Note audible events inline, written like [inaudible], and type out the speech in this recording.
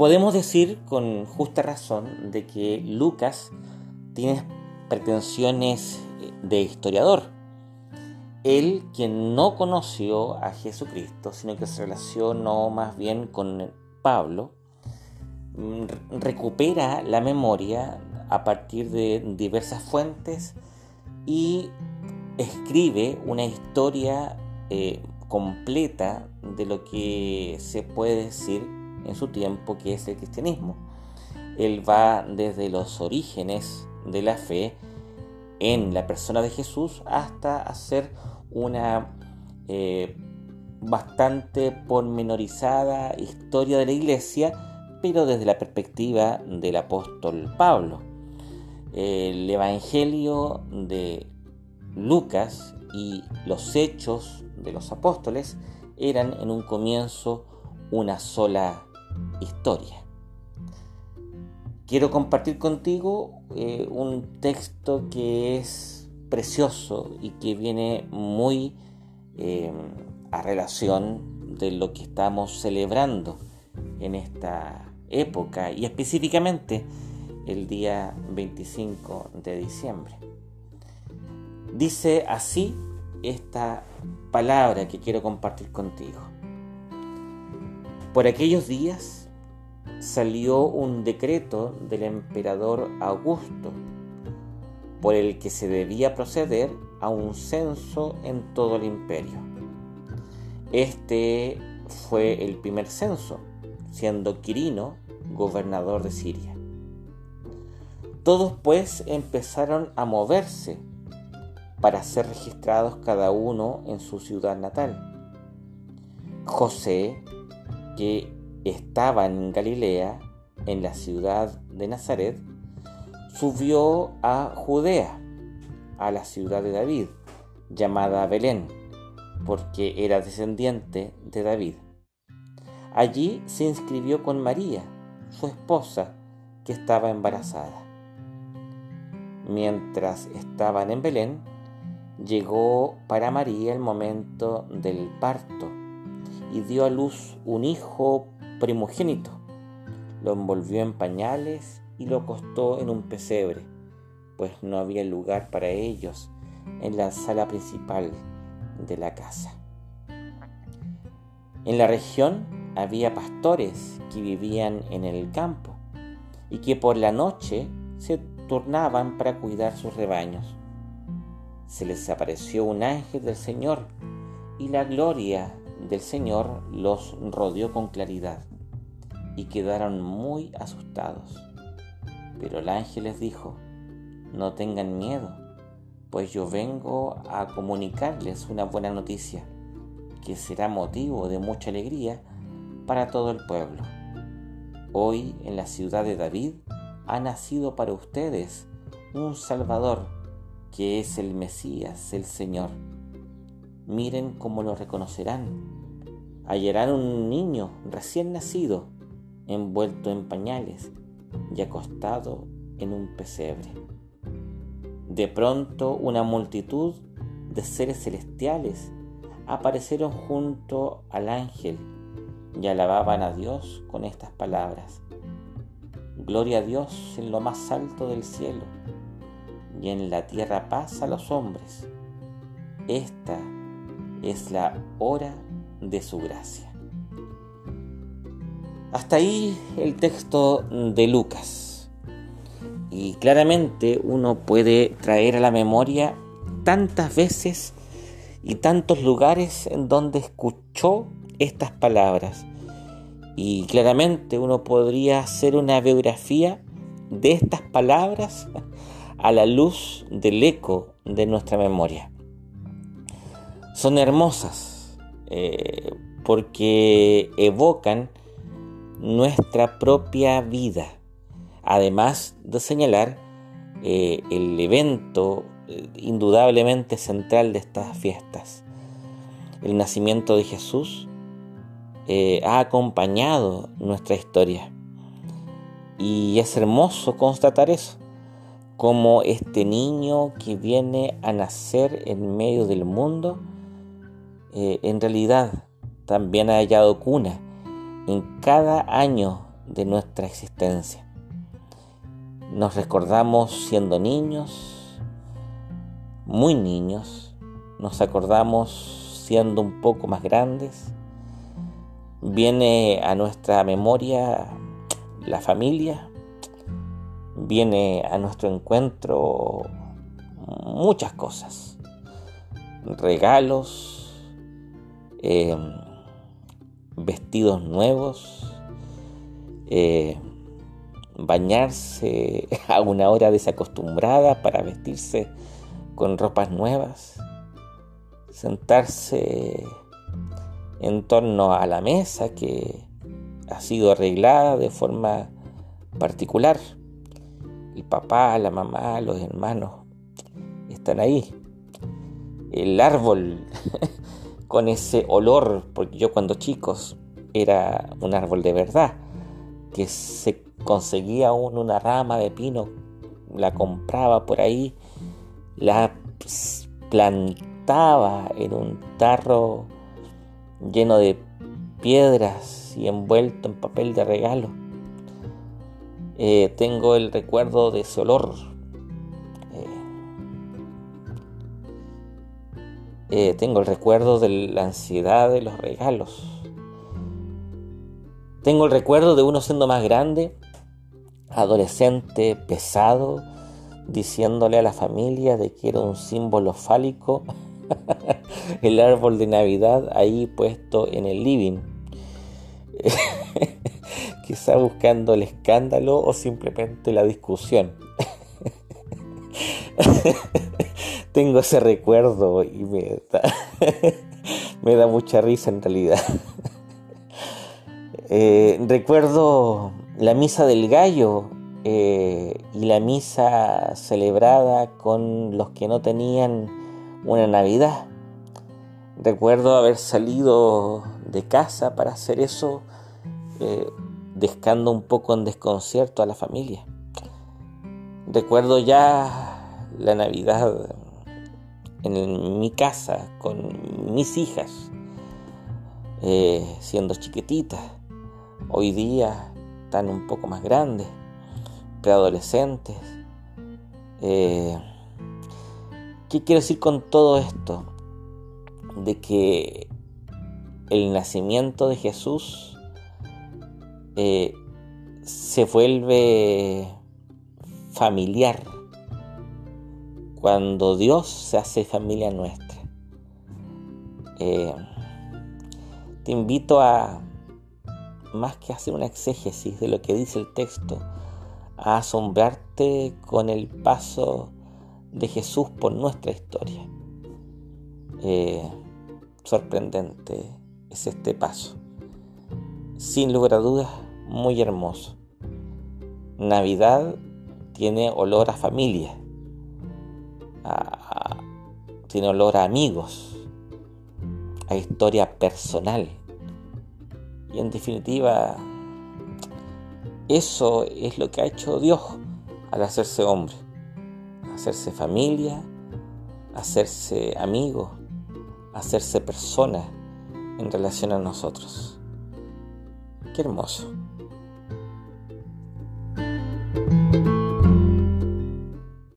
podemos decir con justa razón de que Lucas tiene pretensiones de historiador. Él, quien no conoció a Jesucristo, sino que se relacionó más bien con Pablo, mm, recupera la memoria a partir de diversas fuentes y escribe una historia eh, completa de lo que se puede decir en su tiempo que es el cristianismo. Él va desde los orígenes de la fe en la persona de Jesús hasta hacer una eh, bastante pormenorizada historia de la iglesia, pero desde la perspectiva del apóstol Pablo. El Evangelio de Lucas y los hechos de los apóstoles eran en un comienzo una sola historia. Quiero compartir contigo eh, un texto que es precioso y que viene muy eh, a relación de lo que estamos celebrando en esta época y específicamente el día 25 de diciembre. Dice así esta palabra que quiero compartir contigo. Por aquellos días salió un decreto del emperador Augusto por el que se debía proceder a un censo en todo el imperio. Este fue el primer censo, siendo Quirino gobernador de Siria. Todos pues empezaron a moverse para ser registrados cada uno en su ciudad natal. José, que estaba en Galilea, en la ciudad de Nazaret, subió a Judea, a la ciudad de David, llamada Belén, porque era descendiente de David. Allí se inscribió con María, su esposa, que estaba embarazada. Mientras estaban en Belén, llegó para María el momento del parto y dio a luz un hijo primogénito. Lo envolvió en pañales y lo acostó en un pesebre, pues no había lugar para ellos en la sala principal de la casa. En la región había pastores que vivían en el campo y que por la noche se turnaban para cuidar sus rebaños se les apareció un ángel del Señor y la gloria del Señor los rodeó con claridad y quedaron muy asustados. Pero el ángel les dijo, no tengan miedo, pues yo vengo a comunicarles una buena noticia, que será motivo de mucha alegría para todo el pueblo. Hoy en la ciudad de David ha nacido para ustedes un Salvador, que es el Mesías, el Señor. Miren cómo lo reconocerán. Hallarán un niño recién nacido, envuelto en pañales y acostado en un pesebre. De pronto una multitud de seres celestiales aparecieron junto al ángel y alababan a Dios con estas palabras. Gloria a Dios en lo más alto del cielo y en la tierra paz a los hombres. Esta es la hora de su gracia. Hasta ahí el texto de Lucas. Y claramente uno puede traer a la memoria tantas veces y tantos lugares en donde escuchó estas palabras. Y claramente uno podría hacer una biografía de estas palabras a la luz del eco de nuestra memoria. Son hermosas eh, porque evocan nuestra propia vida, además de señalar eh, el evento eh, indudablemente central de estas fiestas. El nacimiento de Jesús ha acompañado nuestra historia. Y es hermoso constatar eso como este niño que viene a nacer en medio del mundo, eh, en realidad también ha hallado cuna en cada año de nuestra existencia. Nos recordamos siendo niños, muy niños, nos acordamos siendo un poco más grandes, viene a nuestra memoria la familia, viene a nuestro encuentro muchas cosas, regalos, eh, vestidos nuevos, eh, bañarse [laughs] a una hora desacostumbrada para vestirse con ropas nuevas, sentarse en torno a la mesa que ha sido arreglada de forma particular. El papá, la mamá, los hermanos están ahí. El árbol [laughs] con ese olor, porque yo cuando chicos era un árbol de verdad, que se conseguía aún una rama de pino, la compraba por ahí, la plantaba en un tarro lleno de piedras y envuelto en papel de regalo. Eh, tengo el recuerdo de ese olor. Eh, tengo el recuerdo de la ansiedad de los regalos. Tengo el recuerdo de uno siendo más grande, adolescente, pesado, diciéndole a la familia de que era un símbolo fálico [laughs] el árbol de Navidad ahí puesto en el living. [laughs] Quizá buscando el escándalo o simplemente la discusión. [laughs] Tengo ese recuerdo y me da, [laughs] me da mucha risa en realidad. [laughs] Eh, recuerdo la misa del gallo eh, y la misa celebrada con los que no tenían una Navidad. Recuerdo haber salido de casa para hacer eso, eh, descando un poco en desconcierto a la familia. Recuerdo ya la Navidad en mi casa con mis hijas, siendo chiquititas hoy día están un poco más grandes, preadolescentes. Eh, ¿Qué quiero decir con todo esto? De que el nacimiento de Jesús eh, se vuelve familiar cuando Dios se hace familia nuestra. Eh, te invito a más que hacer una exégesis de lo que dice el texto, a asombrarte con el paso de Jesús por nuestra historia. Eh, sorprendente es este paso. Sin lugar a dudas, muy hermoso. Navidad tiene olor a familia, tiene olor a amigos, a historia personal y en definitiva, eso es lo que ha hecho Dios al hacerse hombre, hacerse familia, hacerse amigo, hacerse persona en relación a nosotros. Qué hermoso.